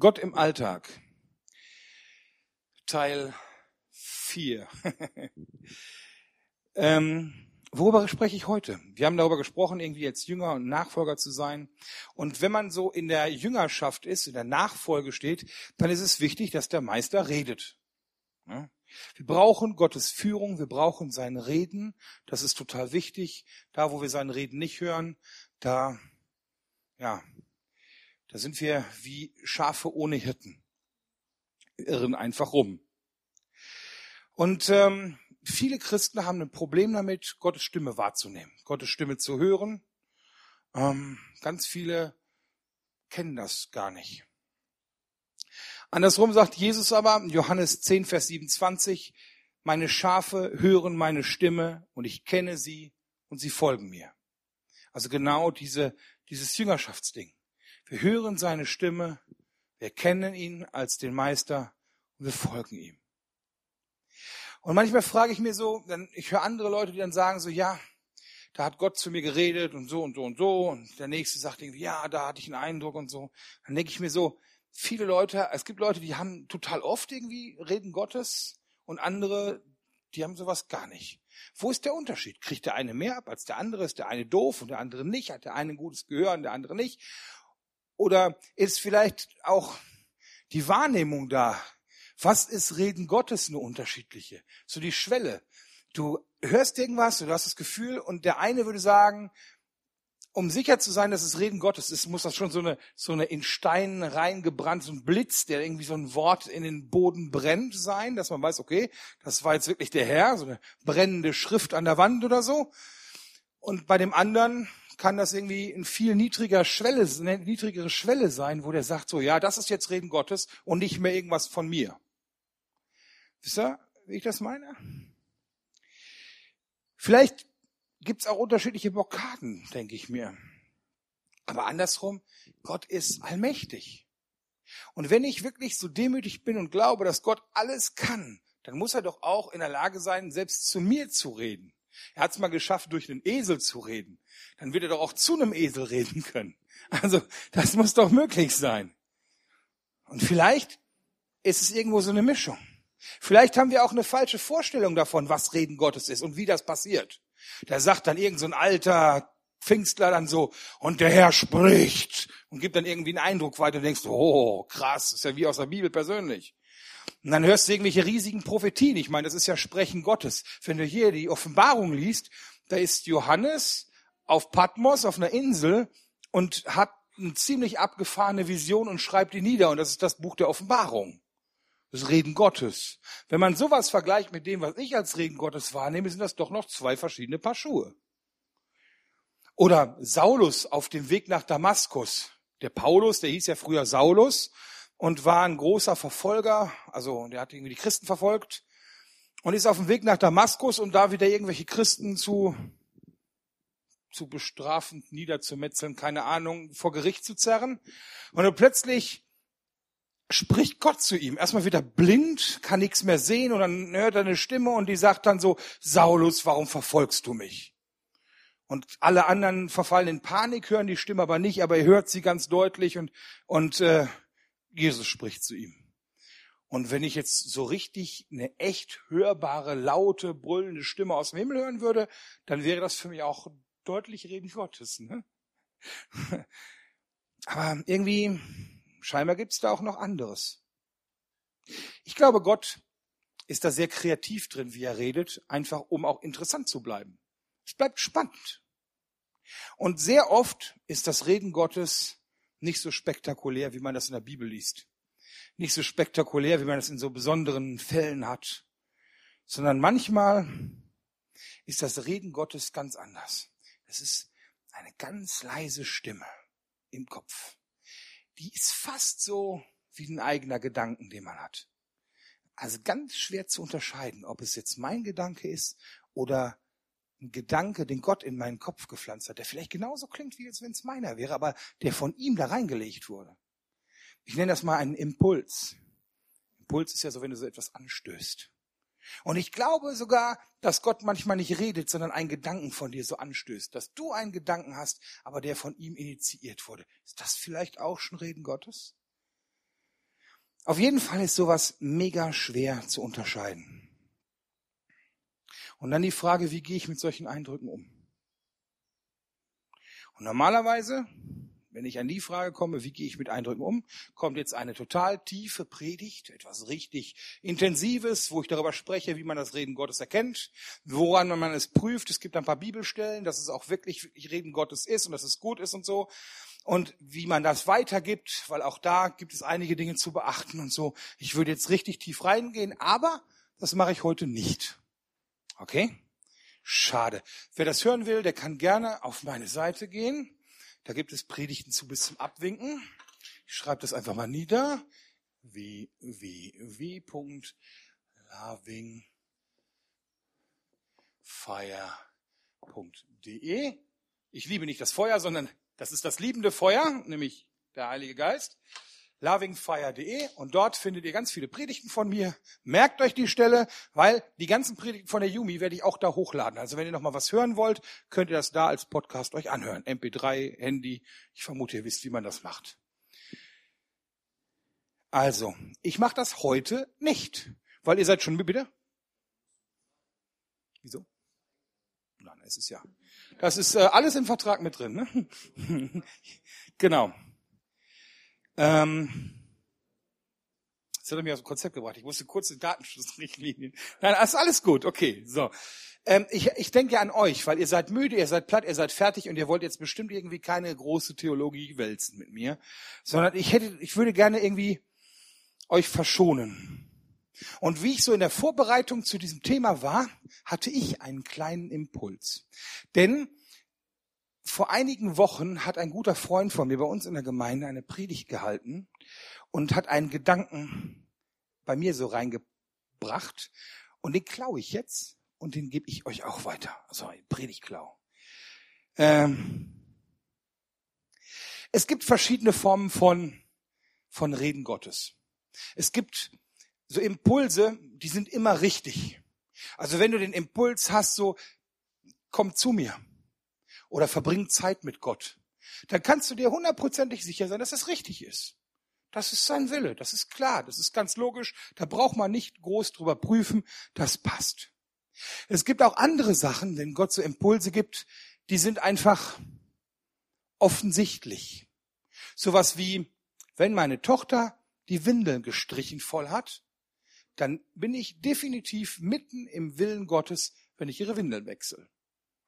Gott im Alltag. Teil 4. ähm, worüber spreche ich heute? Wir haben darüber gesprochen, irgendwie jetzt Jünger und Nachfolger zu sein. Und wenn man so in der Jüngerschaft ist, in der Nachfolge steht, dann ist es wichtig, dass der Meister redet. Ja? Wir brauchen Gottes Führung, wir brauchen sein Reden. Das ist total wichtig. Da, wo wir sein Reden nicht hören, da, ja, da sind wir wie Schafe ohne Hirten. Irren einfach rum. Und ähm, viele Christen haben ein Problem damit, Gottes Stimme wahrzunehmen, Gottes Stimme zu hören. Ähm, ganz viele kennen das gar nicht. Andersrum sagt Jesus aber, Johannes 10, Vers 27, meine Schafe hören meine Stimme und ich kenne sie und sie folgen mir. Also genau diese, dieses Jüngerschaftsding. Wir hören seine Stimme, wir kennen ihn als den Meister und wir folgen ihm. Und manchmal frage ich mir so, dann, ich höre andere Leute, die dann sagen so, ja, da hat Gott zu mir geredet und so und so und so. Und der nächste sagt irgendwie, ja, da hatte ich einen Eindruck und so. Dann denke ich mir so, viele Leute, es gibt Leute, die haben total oft irgendwie Reden Gottes und andere, die haben sowas gar nicht. Wo ist der Unterschied? Kriegt der eine mehr ab als der andere? Ist der eine doof und der andere nicht? Hat der eine ein gutes Gehör und der andere nicht? Oder ist vielleicht auch die Wahrnehmung da? Was ist Reden Gottes eine unterschiedliche? So die Schwelle. Du hörst irgendwas, du hast das Gefühl und der eine würde sagen, um sicher zu sein, dass es Reden Gottes ist, muss das schon so eine, so eine in Stein reingebrannt, so ein Blitz, der irgendwie so ein Wort in den Boden brennt sein, dass man weiß, okay, das war jetzt wirklich der Herr, so eine brennende Schrift an der Wand oder so. Und bei dem anderen kann das irgendwie ein viel niedriger Schwelle, eine niedrigere Schwelle sein, wo der sagt so, ja, das ist jetzt Reden Gottes und nicht mehr irgendwas von mir. Wisst ihr, wie ich das meine? Vielleicht gibt's auch unterschiedliche Blockaden, denke ich mir. Aber andersrum, Gott ist allmächtig. Und wenn ich wirklich so demütig bin und glaube, dass Gott alles kann, dann muss er doch auch in der Lage sein, selbst zu mir zu reden. Er hat es mal geschafft, durch einen Esel zu reden. Dann wird er doch auch zu einem Esel reden können. Also das muss doch möglich sein. Und vielleicht ist es irgendwo so eine Mischung. Vielleicht haben wir auch eine falsche Vorstellung davon, was Reden Gottes ist und wie das passiert. Da sagt dann irgend so ein alter Pfingstler dann so, und der Herr spricht und gibt dann irgendwie einen Eindruck weiter und denkst, oh, krass, ist ja wie aus der Bibel persönlich. Und dann hörst du irgendwelche riesigen Prophetien. Ich meine, das ist ja Sprechen Gottes. Wenn du hier die Offenbarung liest, da ist Johannes auf Patmos, auf einer Insel und hat eine ziemlich abgefahrene Vision und schreibt die nieder. Und das ist das Buch der Offenbarung. Das Reden Gottes. Wenn man sowas vergleicht mit dem, was ich als Reden Gottes wahrnehme, sind das doch noch zwei verschiedene Paar Schuhe. Oder Saulus auf dem Weg nach Damaskus. Der Paulus, der hieß ja früher Saulus und war ein großer Verfolger, also der hat irgendwie die Christen verfolgt und ist auf dem Weg nach Damaskus, um da wieder irgendwelche Christen zu, zu bestrafen, niederzumetzeln, keine Ahnung, vor Gericht zu zerren. Und plötzlich spricht Gott zu ihm. Erstmal wieder blind, kann nichts mehr sehen und dann hört er eine Stimme und die sagt dann so, Saulus, warum verfolgst du mich? Und alle anderen verfallen in Panik, hören die Stimme aber nicht, aber er hört sie ganz deutlich und, und äh, Jesus spricht zu ihm. Und wenn ich jetzt so richtig eine echt hörbare, laute, brüllende Stimme aus dem Himmel hören würde, dann wäre das für mich auch deutlich Reden Gottes. Ne? Aber irgendwie, scheinbar gibt es da auch noch anderes. Ich glaube, Gott ist da sehr kreativ drin, wie er redet, einfach um auch interessant zu bleiben. Es bleibt spannend. Und sehr oft ist das Reden Gottes nicht so spektakulär, wie man das in der Bibel liest. Nicht so spektakulär, wie man das in so besonderen Fällen hat. Sondern manchmal ist das Reden Gottes ganz anders. Es ist eine ganz leise Stimme im Kopf. Die ist fast so wie ein eigener Gedanken, den man hat. Also ganz schwer zu unterscheiden, ob es jetzt mein Gedanke ist oder ein Gedanke, den Gott in meinen Kopf gepflanzt hat, der vielleicht genauso klingt, wie wenn es meiner wäre, aber der von ihm da reingelegt wurde. Ich nenne das mal einen Impuls. Impuls ist ja so, wenn du so etwas anstößt. Und ich glaube sogar, dass Gott manchmal nicht redet, sondern einen Gedanken von dir so anstößt, dass du einen Gedanken hast, aber der von ihm initiiert wurde. Ist das vielleicht auch schon Reden Gottes? Auf jeden Fall ist sowas mega schwer zu unterscheiden. Und dann die Frage, wie gehe ich mit solchen Eindrücken um? Und normalerweise, wenn ich an die Frage komme, wie gehe ich mit Eindrücken um, kommt jetzt eine total tiefe Predigt, etwas richtig Intensives, wo ich darüber spreche, wie man das Reden Gottes erkennt, woran man es prüft. Es gibt ein paar Bibelstellen, dass es auch wirklich, Reden Gottes ist und dass es gut ist und so. Und wie man das weitergibt, weil auch da gibt es einige Dinge zu beachten und so. Ich würde jetzt richtig tief reingehen, aber das mache ich heute nicht. Okay? Schade. Wer das hören will, der kann gerne auf meine Seite gehen. Da gibt es Predigten zu bis zum Abwinken. Ich schreibe das einfach mal nieder. www.lovingfire.de. Ich liebe nicht das Feuer, sondern das ist das liebende Feuer, nämlich der Heilige Geist lovingfire.de und dort findet ihr ganz viele Predigten von mir. Merkt euch die Stelle, weil die ganzen Predigten von der Yumi werde ich auch da hochladen. Also wenn ihr noch mal was hören wollt, könnt ihr das da als Podcast euch anhören. MP3, Handy. Ich vermute, ihr wisst, wie man das macht. Also, ich mache das heute nicht, weil ihr seid schon bitte? Wieso? Nein, es ist ja. Das ist äh, alles im Vertrag mit drin. Ne? genau. Ähm, das hat er mir aus dem Konzept gebracht. Ich musste kurze Datenschutzrichtlinien. Nein, ist alles gut. Okay, so. Ähm, ich, ich denke an euch, weil ihr seid müde, ihr seid platt, ihr seid fertig und ihr wollt jetzt bestimmt irgendwie keine große Theologie wälzen mit mir, sondern ich hätte, ich würde gerne irgendwie euch verschonen. Und wie ich so in der Vorbereitung zu diesem Thema war, hatte ich einen kleinen Impuls. Denn vor einigen Wochen hat ein guter Freund von mir bei uns in der Gemeinde eine Predigt gehalten und hat einen Gedanken bei mir so reingebracht und den klaue ich jetzt und den gebe ich euch auch weiter. Also ein Predigtklau. Ähm es gibt verschiedene Formen von, von Reden Gottes. Es gibt so Impulse, die sind immer richtig. Also wenn du den Impuls hast, so, komm zu mir oder verbringt Zeit mit Gott, dann kannst du dir hundertprozentig sicher sein, dass das richtig ist. Das ist sein Wille, das ist klar, das ist ganz logisch, da braucht man nicht groß drüber prüfen, das passt. Es gibt auch andere Sachen, wenn Gott so Impulse gibt, die sind einfach offensichtlich. Sowas wie, wenn meine Tochter die Windeln gestrichen voll hat, dann bin ich definitiv mitten im Willen Gottes, wenn ich ihre Windeln wechsle.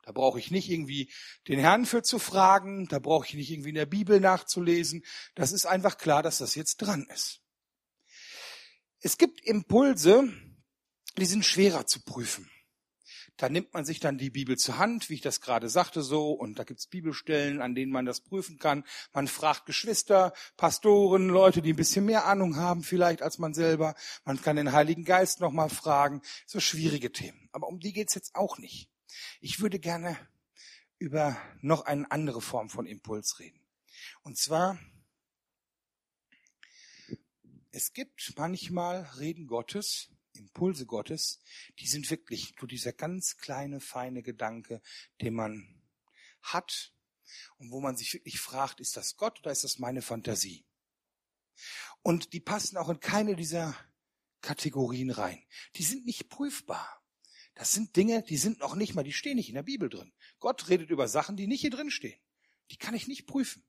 Da brauche ich nicht irgendwie den Herrn für zu fragen, da brauche ich nicht irgendwie in der Bibel nachzulesen. Das ist einfach klar, dass das jetzt dran ist. Es gibt Impulse, die sind schwerer zu prüfen. Da nimmt man sich dann die Bibel zur Hand, wie ich das gerade sagte so, und da gibt's Bibelstellen, an denen man das prüfen kann. Man fragt Geschwister, Pastoren, Leute, die ein bisschen mehr Ahnung haben vielleicht als man selber. Man kann den Heiligen Geist nochmal fragen. So schwierige Themen. Aber um die geht's jetzt auch nicht. Ich würde gerne über noch eine andere Form von Impuls reden. Und zwar, es gibt manchmal Reden Gottes, Impulse Gottes, die sind wirklich nur dieser ganz kleine, feine Gedanke, den man hat und wo man sich wirklich fragt, ist das Gott oder ist das meine Fantasie? Und die passen auch in keine dieser Kategorien rein. Die sind nicht prüfbar. Das sind Dinge, die sind noch nicht mal, die stehen nicht in der Bibel drin. Gott redet über Sachen, die nicht hier drin stehen. Die kann ich nicht prüfen.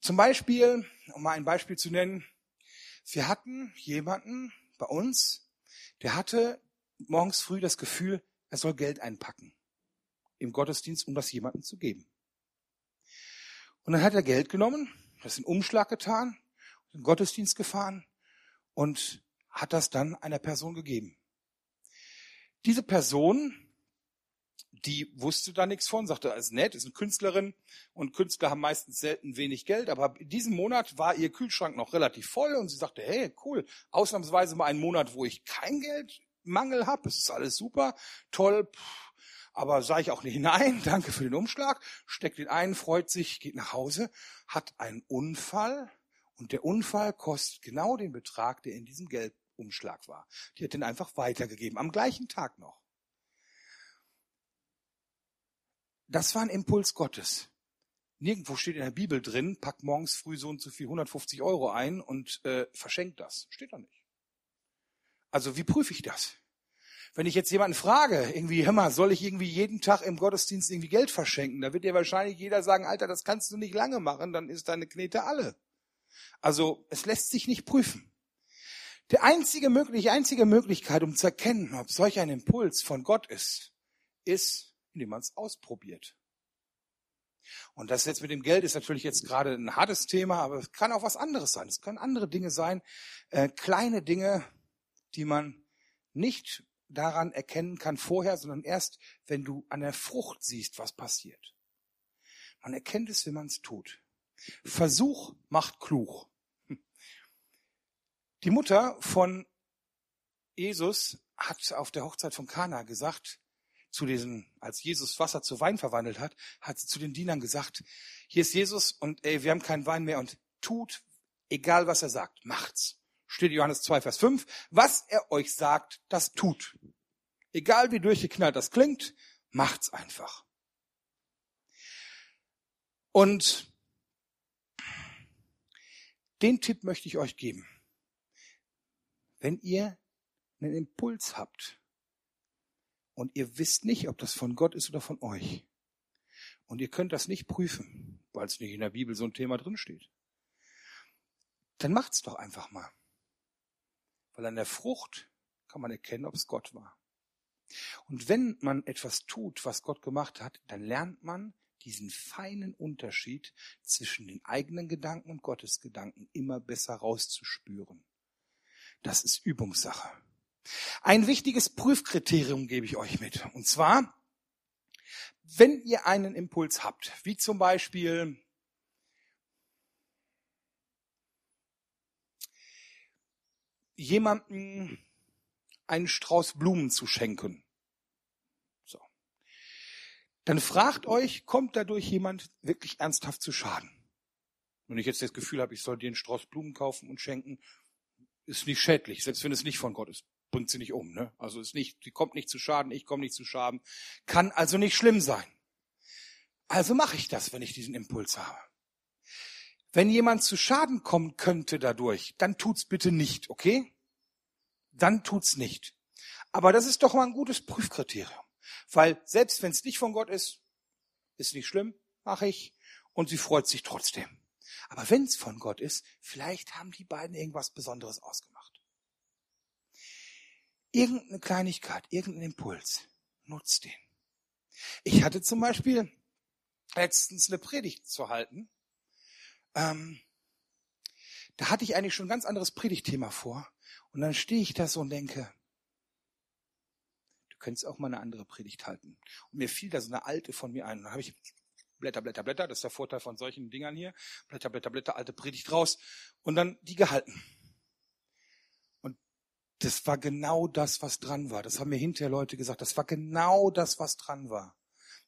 Zum Beispiel, um mal ein Beispiel zu nennen, wir hatten jemanden bei uns, der hatte morgens früh das Gefühl, er soll Geld einpacken im Gottesdienst, um das jemandem zu geben. Und dann hat er Geld genommen, das in Umschlag getan, in den Gottesdienst gefahren und hat das dann einer Person gegeben. Diese Person, die wusste da nichts von, sagte, ist nett, ist eine Künstlerin und Künstler haben meistens selten wenig Geld, aber in diesem Monat war ihr Kühlschrank noch relativ voll und sie sagte, hey, cool, ausnahmsweise mal einen Monat, wo ich kein Geldmangel habe, es ist alles super, toll, aber sage ich auch nicht nein, danke für den Umschlag, steckt den ein, freut sich, geht nach Hause, hat einen Unfall und der Unfall kostet genau den Betrag, der in diesem Geld Umschlag war. Die hat den einfach weitergegeben, am gleichen Tag noch. Das war ein Impuls Gottes. Nirgendwo steht in der Bibel drin, pack morgens früh so und so viel 150 Euro ein und äh, verschenkt das. Steht da nicht. Also wie prüfe ich das? Wenn ich jetzt jemanden frage, irgendwie, hör mal, soll ich irgendwie jeden Tag im Gottesdienst irgendwie Geld verschenken? Da wird dir wahrscheinlich jeder sagen, Alter, das kannst du nicht lange machen, dann ist deine Knete alle. Also es lässt sich nicht prüfen. Die einzige, mögliche, einzige Möglichkeit, um zu erkennen, ob solch ein Impuls von Gott ist, ist, indem man es ausprobiert. Und das jetzt mit dem Geld ist natürlich jetzt gerade ein hartes Thema, aber es kann auch was anderes sein. Es können andere Dinge sein, äh, kleine Dinge, die man nicht daran erkennen kann vorher, sondern erst, wenn du an der Frucht siehst, was passiert. Man erkennt es, wenn man es tut. Versuch macht klug. Die Mutter von Jesus hat auf der Hochzeit von Kana gesagt, zu diesen, als Jesus Wasser zu Wein verwandelt hat, hat sie zu den Dienern gesagt, hier ist Jesus und ey, wir haben keinen Wein mehr und tut, egal was er sagt, macht's. Steht Johannes 2, Vers 5. Was er euch sagt, das tut. Egal wie durchgeknallt das klingt, macht's einfach. Und den Tipp möchte ich euch geben. Wenn ihr einen Impuls habt und ihr wisst nicht, ob das von Gott ist oder von euch, und ihr könnt das nicht prüfen, weil es nicht in der Bibel so ein Thema drinsteht, dann macht's doch einfach mal. Weil an der Frucht kann man erkennen, ob es Gott war. Und wenn man etwas tut, was Gott gemacht hat, dann lernt man diesen feinen Unterschied zwischen den eigenen Gedanken und Gottes Gedanken immer besser rauszuspüren. Das ist Übungssache. Ein wichtiges Prüfkriterium gebe ich euch mit. Und zwar, wenn ihr einen Impuls habt, wie zum Beispiel jemanden einen Strauß Blumen zu schenken. Dann fragt euch, kommt dadurch jemand wirklich ernsthaft zu Schaden? Wenn ich jetzt das Gefühl habe, ich soll dir einen Strauß Blumen kaufen und schenken, ist nicht schädlich, selbst wenn es nicht von Gott ist, bringt sie nicht um. Ne? Also ist nicht, sie kommt nicht zu Schaden, ich komme nicht zu Schaden, kann also nicht schlimm sein. Also mache ich das, wenn ich diesen Impuls habe. Wenn jemand zu Schaden kommen könnte dadurch, dann tut's bitte nicht, okay? Dann tut's nicht. Aber das ist doch mal ein gutes Prüfkriterium. Weil selbst wenn es nicht von Gott ist, ist nicht schlimm, mache ich. Und sie freut sich trotzdem. Aber wenn es von Gott ist, vielleicht haben die beiden irgendwas Besonderes ausgemacht. Irgendeine Kleinigkeit, irgendein Impuls, nutzt den. Ich hatte zum Beispiel letztens eine Predigt zu halten. Ähm, da hatte ich eigentlich schon ein ganz anderes Predigtthema vor. Und dann stehe ich da so und denke, könntest auch mal eine andere Predigt halten. Und mir fiel da so eine alte von mir ein. Und dann habe ich Blätter, Blätter, Blätter, das ist der Vorteil von solchen Dingern hier. Blätter, Blätter, Blätter, alte Predigt raus. Und dann die gehalten. Und das war genau das, was dran war. Das haben mir hinterher Leute gesagt. Das war genau das, was dran war.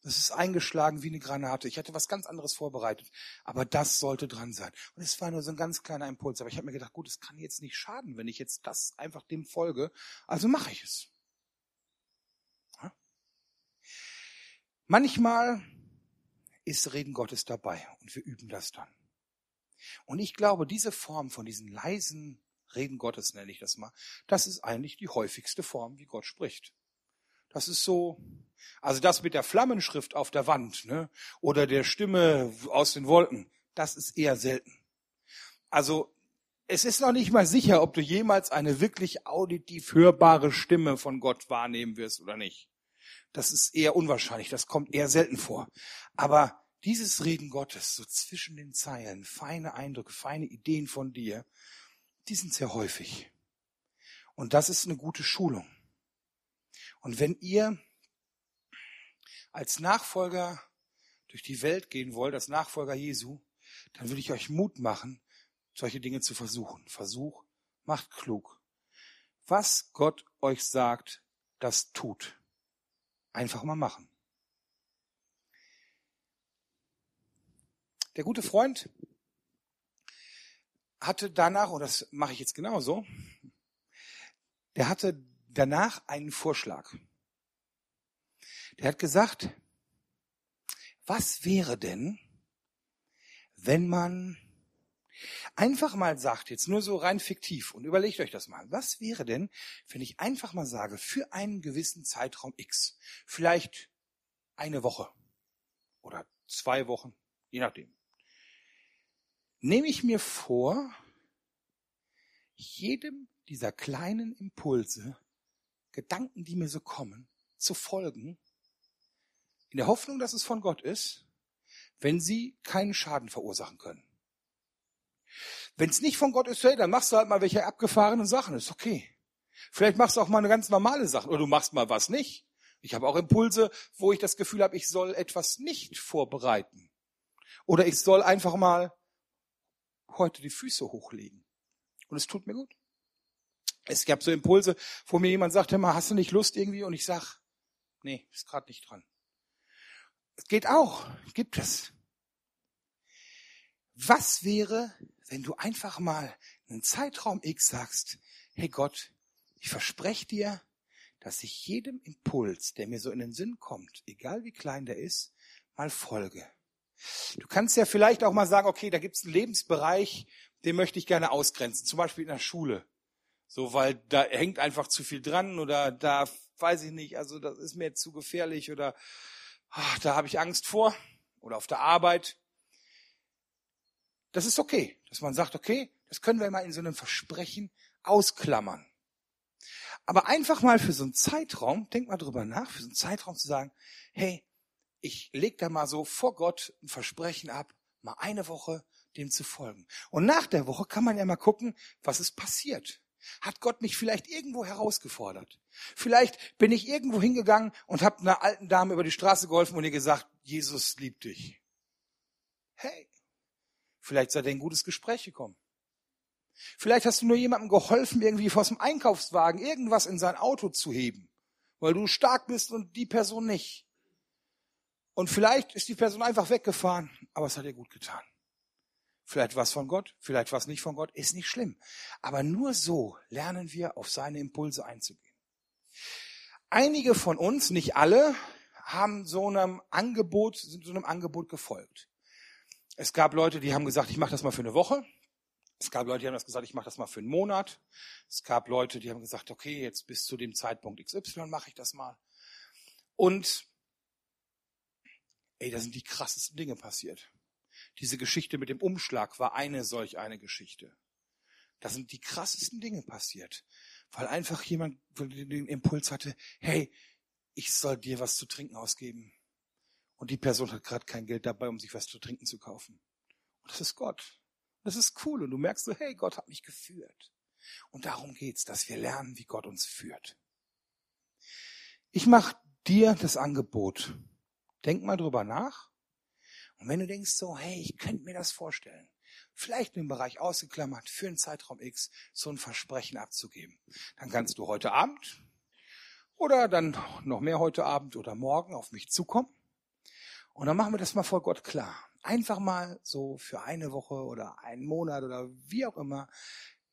Das ist eingeschlagen wie eine Granate. Ich hatte was ganz anderes vorbereitet, aber das sollte dran sein. Und es war nur so ein ganz kleiner Impuls. Aber ich habe mir gedacht, gut, es kann jetzt nicht schaden, wenn ich jetzt das einfach dem folge. Also mache ich es. Manchmal ist Reden Gottes dabei und wir üben das dann. Und ich glaube, diese Form von diesen leisen Reden Gottes nenne ich das mal, das ist eigentlich die häufigste Form, wie Gott spricht. Das ist so, also das mit der Flammenschrift auf der Wand, ne, oder der Stimme aus den Wolken, das ist eher selten. Also, es ist noch nicht mal sicher, ob du jemals eine wirklich auditiv hörbare Stimme von Gott wahrnehmen wirst oder nicht. Das ist eher unwahrscheinlich, das kommt eher selten vor. Aber dieses Reden Gottes, so zwischen den Zeilen, feine Eindrücke, feine Ideen von dir, die sind sehr häufig. Und das ist eine gute Schulung. Und wenn ihr als Nachfolger durch die Welt gehen wollt, als Nachfolger Jesu, dann will ich euch Mut machen, solche Dinge zu versuchen. Versuch macht klug. Was Gott euch sagt, das tut. Einfach mal machen. Der gute Freund hatte danach, und das mache ich jetzt genauso, der hatte danach einen Vorschlag. Der hat gesagt, was wäre denn, wenn man einfach mal sagt, jetzt nur so rein fiktiv und überlegt euch das mal, was wäre denn, wenn ich einfach mal sage, für einen gewissen Zeitraum X, vielleicht eine Woche oder zwei Wochen, je nachdem, nehme ich mir vor, jedem dieser kleinen Impulse, Gedanken, die mir so kommen, zu folgen, in der Hoffnung, dass es von Gott ist, wenn sie keinen Schaden verursachen können. Wenn es nicht von Gott ist, hey, dann machst du halt mal welche abgefahrenen Sachen, ist okay. Vielleicht machst du auch mal eine ganz normale Sache oder du machst mal was nicht. Ich habe auch Impulse, wo ich das Gefühl habe, ich soll etwas nicht vorbereiten. Oder ich soll einfach mal heute die Füße hochlegen. Und es tut mir gut. Es gab so Impulse, wo mir jemand sagt, hör mal, hast du nicht Lust irgendwie? Und ich sag, nee, ist gerade nicht dran. Es geht auch, gibt es. Was wäre, wenn du einfach mal einen Zeitraum X sagst, hey Gott, ich verspreche dir, dass ich jedem Impuls, der mir so in den Sinn kommt, egal wie klein der ist, mal folge. Du kannst ja vielleicht auch mal sagen, okay, da gibt es einen Lebensbereich, den möchte ich gerne ausgrenzen, zum Beispiel in der Schule. So, weil da hängt einfach zu viel dran oder da weiß ich nicht, also das ist mir zu gefährlich oder ach, da habe ich Angst vor oder auf der Arbeit. Das ist okay, dass man sagt, okay, das können wir mal in so einem Versprechen ausklammern. Aber einfach mal für so einen Zeitraum, denk mal drüber nach, für so einen Zeitraum zu sagen, hey, ich leg da mal so vor Gott ein Versprechen ab, mal eine Woche dem zu folgen. Und nach der Woche kann man ja mal gucken, was ist passiert. Hat Gott mich vielleicht irgendwo herausgefordert? Vielleicht bin ich irgendwo hingegangen und habe einer alten Dame über die Straße geholfen und ihr gesagt, Jesus liebt dich. Hey, Vielleicht seid ihr in ein gutes Gespräch gekommen. Vielleicht hast du nur jemandem geholfen, irgendwie aus dem Einkaufswagen irgendwas in sein Auto zu heben, weil du stark bist und die Person nicht. Und vielleicht ist die Person einfach weggefahren, aber es hat ihr gut getan. Vielleicht was von Gott, vielleicht was nicht von Gott, ist nicht schlimm. Aber nur so lernen wir, auf seine Impulse einzugehen. Einige von uns, nicht alle, haben so einem Angebot, sind so einem Angebot gefolgt. Es gab Leute, die haben gesagt, ich mache das mal für eine Woche. Es gab Leute, die haben das gesagt, ich mache das mal für einen Monat. Es gab Leute, die haben gesagt, okay, jetzt bis zu dem Zeitpunkt XY mache ich das mal. Und ey, da sind die krassesten Dinge passiert. Diese Geschichte mit dem Umschlag war eine solch eine Geschichte. Da sind die krassesten Dinge passiert, weil einfach jemand den Impuls hatte, hey, ich soll dir was zu trinken ausgeben und die Person hat gerade kein Geld dabei, um sich was zu trinken zu kaufen. Und das ist Gott. Das ist cool und du merkst so, hey, Gott hat mich geführt. Und darum geht's, dass wir lernen, wie Gott uns führt. Ich mache dir das Angebot. Denk mal drüber nach. Und wenn du denkst so, hey, ich könnte mir das vorstellen, vielleicht im Bereich ausgeklammert, für einen Zeitraum X so ein Versprechen abzugeben, dann kannst du heute Abend oder dann noch mehr heute Abend oder morgen auf mich zukommen. Und dann machen wir das mal vor Gott klar. Einfach mal so für eine Woche oder einen Monat oder wie auch immer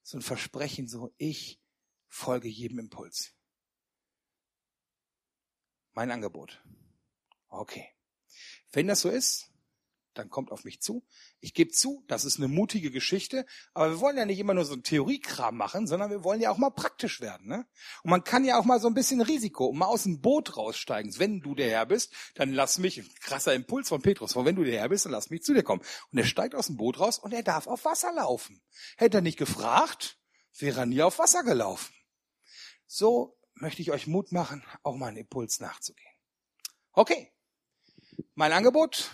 so ein Versprechen, so ich folge jedem Impuls. Mein Angebot. Okay. Wenn das so ist, dann kommt auf mich zu. Ich gebe zu, das ist eine mutige Geschichte, aber wir wollen ja nicht immer nur so ein Theoriekram machen, sondern wir wollen ja auch mal praktisch werden. Ne? Und man kann ja auch mal so ein bisschen Risiko und mal aus dem Boot raussteigen. Wenn du der Herr bist, dann lass mich, krasser Impuls von Petrus, wenn du der Herr bist, dann lass mich zu dir kommen. Und er steigt aus dem Boot raus und er darf auf Wasser laufen. Hätte er nicht gefragt, wäre er nie auf Wasser gelaufen. So möchte ich euch Mut machen, auch mal einen Impuls nachzugehen. Okay, mein Angebot,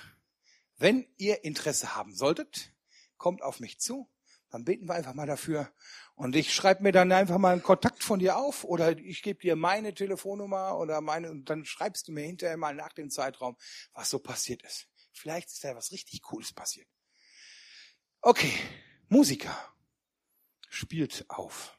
wenn ihr Interesse haben solltet, kommt auf mich zu, dann beten wir einfach mal dafür. Und ich schreibe mir dann einfach mal einen Kontakt von dir auf oder ich gebe dir meine Telefonnummer oder meine, und dann schreibst du mir hinterher mal nach dem Zeitraum, was so passiert ist. Vielleicht ist da was richtig Cooles passiert. Okay, Musiker spielt auf.